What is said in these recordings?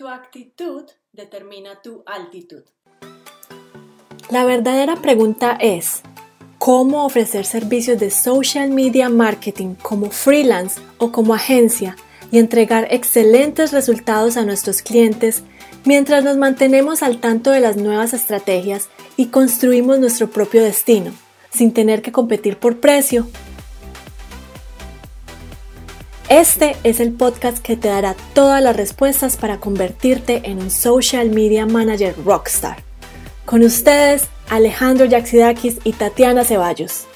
Tu actitud determina tu altitud. La verdadera pregunta es, ¿cómo ofrecer servicios de social media marketing como freelance o como agencia y entregar excelentes resultados a nuestros clientes mientras nos mantenemos al tanto de las nuevas estrategias y construimos nuestro propio destino, sin tener que competir por precio? Este es el podcast que te dará todas las respuestas para convertirte en un social media manager rockstar. Con ustedes, Alejandro Yaxidakis y Tatiana Ceballos.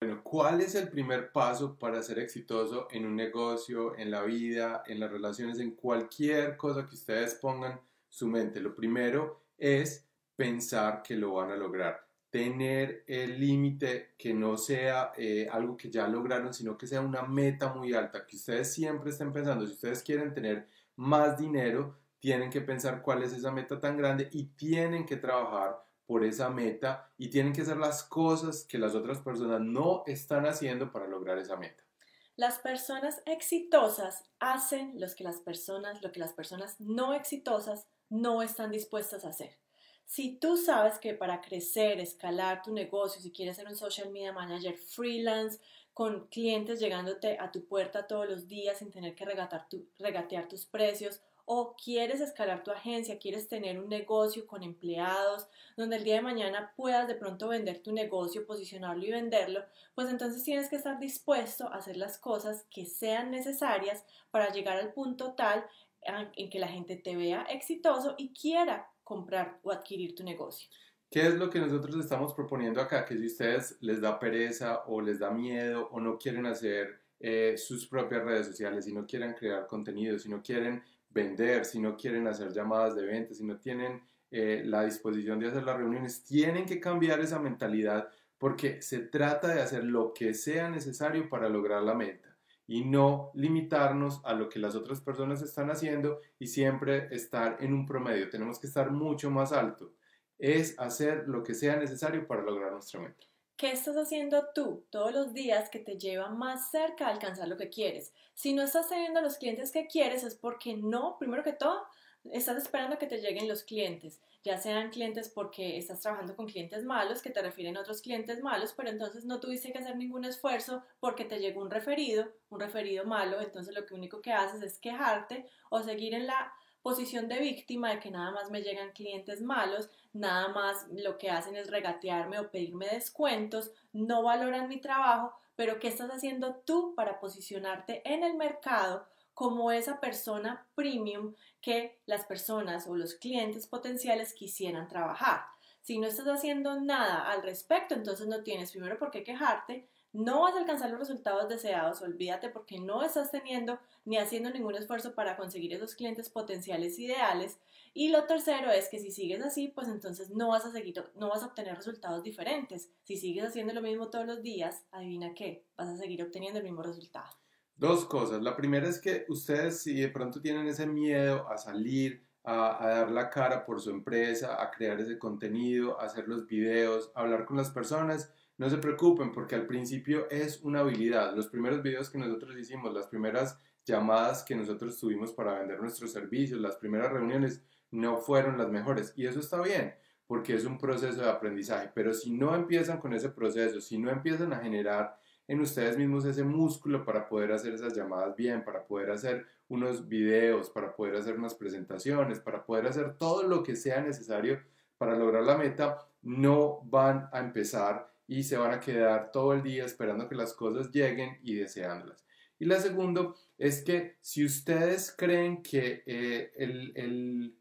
Bueno, ¿cuál es el primer paso para ser exitoso en un negocio, en la vida, en las relaciones, en cualquier cosa que ustedes pongan su mente? Lo primero es pensar que lo van a lograr tener el límite que no sea eh, algo que ya lograron, sino que sea una meta muy alta, que ustedes siempre estén pensando, si ustedes quieren tener más dinero, tienen que pensar cuál es esa meta tan grande y tienen que trabajar por esa meta y tienen que hacer las cosas que las otras personas no están haciendo para lograr esa meta. Las personas exitosas hacen lo que las personas, lo que las personas no exitosas no están dispuestas a hacer. Si tú sabes que para crecer, escalar tu negocio, si quieres ser un social media manager freelance, con clientes llegándote a tu puerta todos los días sin tener que regatear tus precios, o quieres escalar tu agencia, quieres tener un negocio con empleados, donde el día de mañana puedas de pronto vender tu negocio, posicionarlo y venderlo, pues entonces tienes que estar dispuesto a hacer las cosas que sean necesarias para llegar al punto tal en que la gente te vea exitoso y quiera comprar o adquirir tu negocio. ¿Qué es lo que nosotros estamos proponiendo acá? Que si ustedes les da pereza o les da miedo o no quieren hacer eh, sus propias redes sociales, si no quieren crear contenido, si no quieren vender, si no quieren hacer llamadas de venta, si no tienen eh, la disposición de hacer las reuniones, tienen que cambiar esa mentalidad porque se trata de hacer lo que sea necesario para lograr la meta y no limitarnos a lo que las otras personas están haciendo y siempre estar en un promedio. Tenemos que estar mucho más alto. Es hacer lo que sea necesario para lograr nuestra meta. ¿Qué estás haciendo tú todos los días que te lleva más cerca a alcanzar lo que quieres? Si no estás teniendo los clientes que quieres es porque no, primero que todo, estás esperando que te lleguen los clientes, ya sean clientes porque estás trabajando con clientes malos que te refieren otros clientes malos, pero entonces no tuviste que hacer ningún esfuerzo porque te llegó un referido, un referido malo, entonces lo que único que haces es quejarte o seguir en la posición de víctima de que nada más me llegan clientes malos, nada más lo que hacen es regatearme o pedirme descuentos, no valoran mi trabajo, pero ¿qué estás haciendo tú para posicionarte en el mercado como esa persona premium que las personas o los clientes potenciales quisieran trabajar. Si no estás haciendo nada al respecto, entonces no tienes primero por qué quejarte, no vas a alcanzar los resultados deseados, olvídate porque no estás teniendo ni haciendo ningún esfuerzo para conseguir esos clientes potenciales ideales. Y lo tercero es que si sigues así, pues entonces no vas a seguir, no vas a obtener resultados diferentes. Si sigues haciendo lo mismo todos los días, adivina qué, vas a seguir obteniendo el mismo resultado. Dos cosas. La primera es que ustedes si de pronto tienen ese miedo a salir, a, dar la cara por su empresa, a crear ese contenido, a hacer los videos, a hablar con las personas, no se preocupen porque al principio es una habilidad. Los primeros videos que nosotros hicimos, las primeras llamadas que nosotros tuvimos para vender nuestros servicios, las primeras reuniones no fueron las mejores y eso está bien porque es un proceso de aprendizaje, pero si no empiezan con ese proceso, si no empiezan a generar en ustedes mismos ese músculo para poder hacer esas llamadas bien, para poder hacer unos videos, para poder hacer unas presentaciones, para poder hacer todo lo que sea necesario para lograr la meta, no van a empezar y se van a quedar todo el día esperando que las cosas lleguen y deseándolas. Y la segunda es que si ustedes creen que eh, el,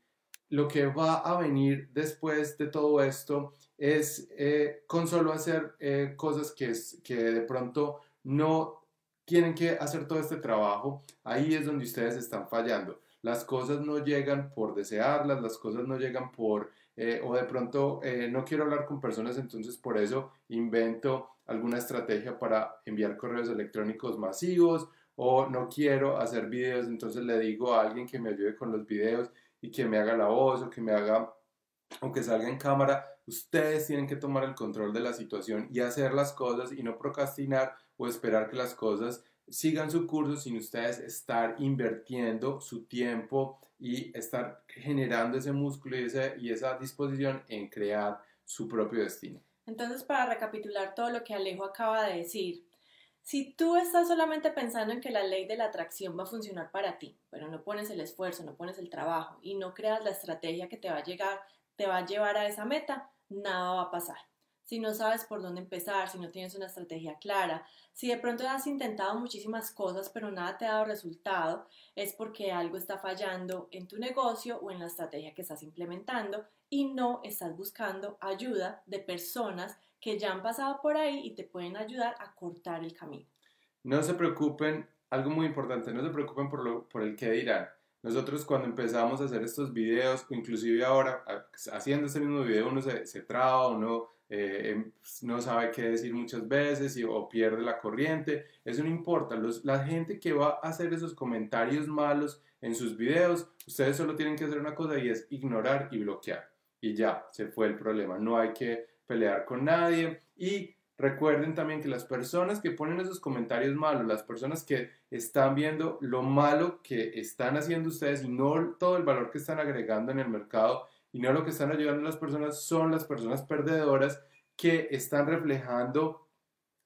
lo que va a venir después de todo esto es eh, con solo hacer eh, cosas que, es, que de pronto no tienen que hacer todo este trabajo, ahí es donde ustedes están fallando. Las cosas no llegan por desearlas, las cosas no llegan por, eh, o de pronto no quiero hablar con personas, entonces por eso invento alguna estrategia para enviar correos electrónicos masivos, o no quiero hacer videos, entonces le digo a alguien que me ayude con los videos y que me haga la voz o que me haga o que salga en cámara Ustedes tienen que tomar el control de la situación y hacer las cosas y no procrastinar o esperar que las cosas sigan su curso sin ustedes estar invirtiendo su tiempo y estar generando ese músculo y, y esa disposición en crear su propio destino. Entonces, para recapitular todo lo que Alejo acaba de decir, si tú estás solamente pensando en que la ley de la atracción va a funcionar para ti, pero no pones el esfuerzo, no pones el trabajo y no creas la estrategia que te va a llegar, te va a llevar a esa meta, nada va a pasar. Si no sabes por dónde empezar, si no tienes una estrategia clara, si de pronto has intentado muchísimas cosas pero nada te ha dado resultado, es porque algo está fallando en tu negocio o en la estrategia que estás implementando y no estás buscando ayuda de personas que ya han pasado por ahí y te pueden ayudar a cortar el camino. No se preocupen, algo muy importante, no se preocupen por, lo, por el que dirán. Nosotros cuando empezamos a hacer estos videos, inclusive ahora haciendo este mismo video, uno se, se traba, uno eh, em, no sabe qué decir muchas veces y, o pierde la corriente. Eso no importa. Los, la gente que va a hacer esos comentarios malos en sus videos, ustedes solo tienen que hacer una cosa y es ignorar y bloquear. Y ya, se fue el problema. No hay que pelear con nadie. Y recuerden también que las personas que ponen esos comentarios malos, las personas que están viendo lo malo que están haciendo ustedes y no todo el valor que están agregando en el mercado y no lo que están ayudando a las personas son las personas perdedoras que están reflejando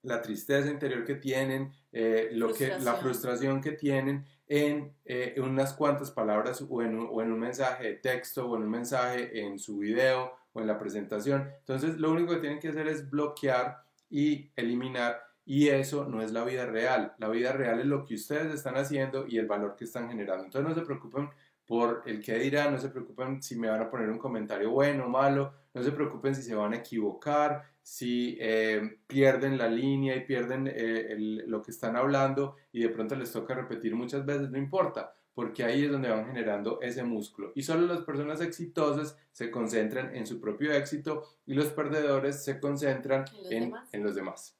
la tristeza interior que tienen, eh, lo que, la frustración que tienen en, eh, unas cuantas palabras o en, o en un mensaje de texto o en un mensaje en su video o en la presentación. Entonces, lo único que tienen que hacer es bloquear y eliminar y eso no es la vida real. La vida real es lo que ustedes están haciendo y el valor que están generando. Entonces, no se preocupen por el que dirán, no se preocupen si me van a poner un comentario bueno o malo, no se preocupen si se van a equivocar, si eh, pierden la línea y pierden eh, lo que están hablando y de pronto les toca repetir muchas veces, no importa, porque ahí es donde van generando ese músculo. Y solo las personas exitosas se concentran en su propio éxito y los perdedores se concentran en, en los demás.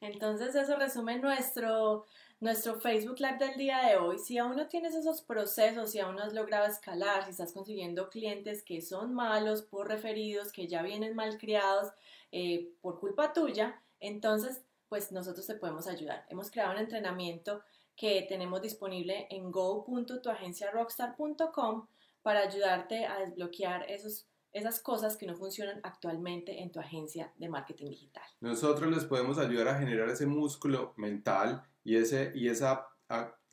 Entonces eso resume nuestro, nuestro Facebook Live del día de hoy. Si aún no tienes esos procesos, si aún no has logrado escalar, si estás consiguiendo clientes que son malos por referidos, que ya vienen mal criados eh, por culpa tuya, entonces pues nosotros te podemos ayudar. Hemos creado un entrenamiento que tenemos disponible en go.tuagenciarockstar.com para ayudarte a desbloquear esos, esas cosas que no funcionan actualmente en tu agencia de marketing digital. Nosotros les podemos ayudar a generar ese músculo mental y, ese, y esa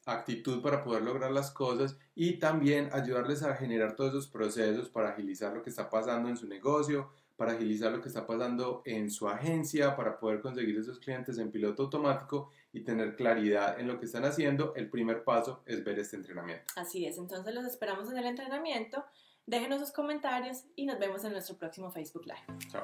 actitud para poder lograr las cosas y también ayudarles a generar todos esos procesos para agilizar lo que está pasando en su negocio, para agilizar lo que está pasando en su agencia, para poder conseguir esos clientes en piloto automático y tener claridad en lo que están haciendo, el primer paso es ver este entrenamiento. Así es, entonces los esperamos en el entrenamiento. Déjenos sus comentarios y nos vemos en nuestro próximo Facebook Live. Chao.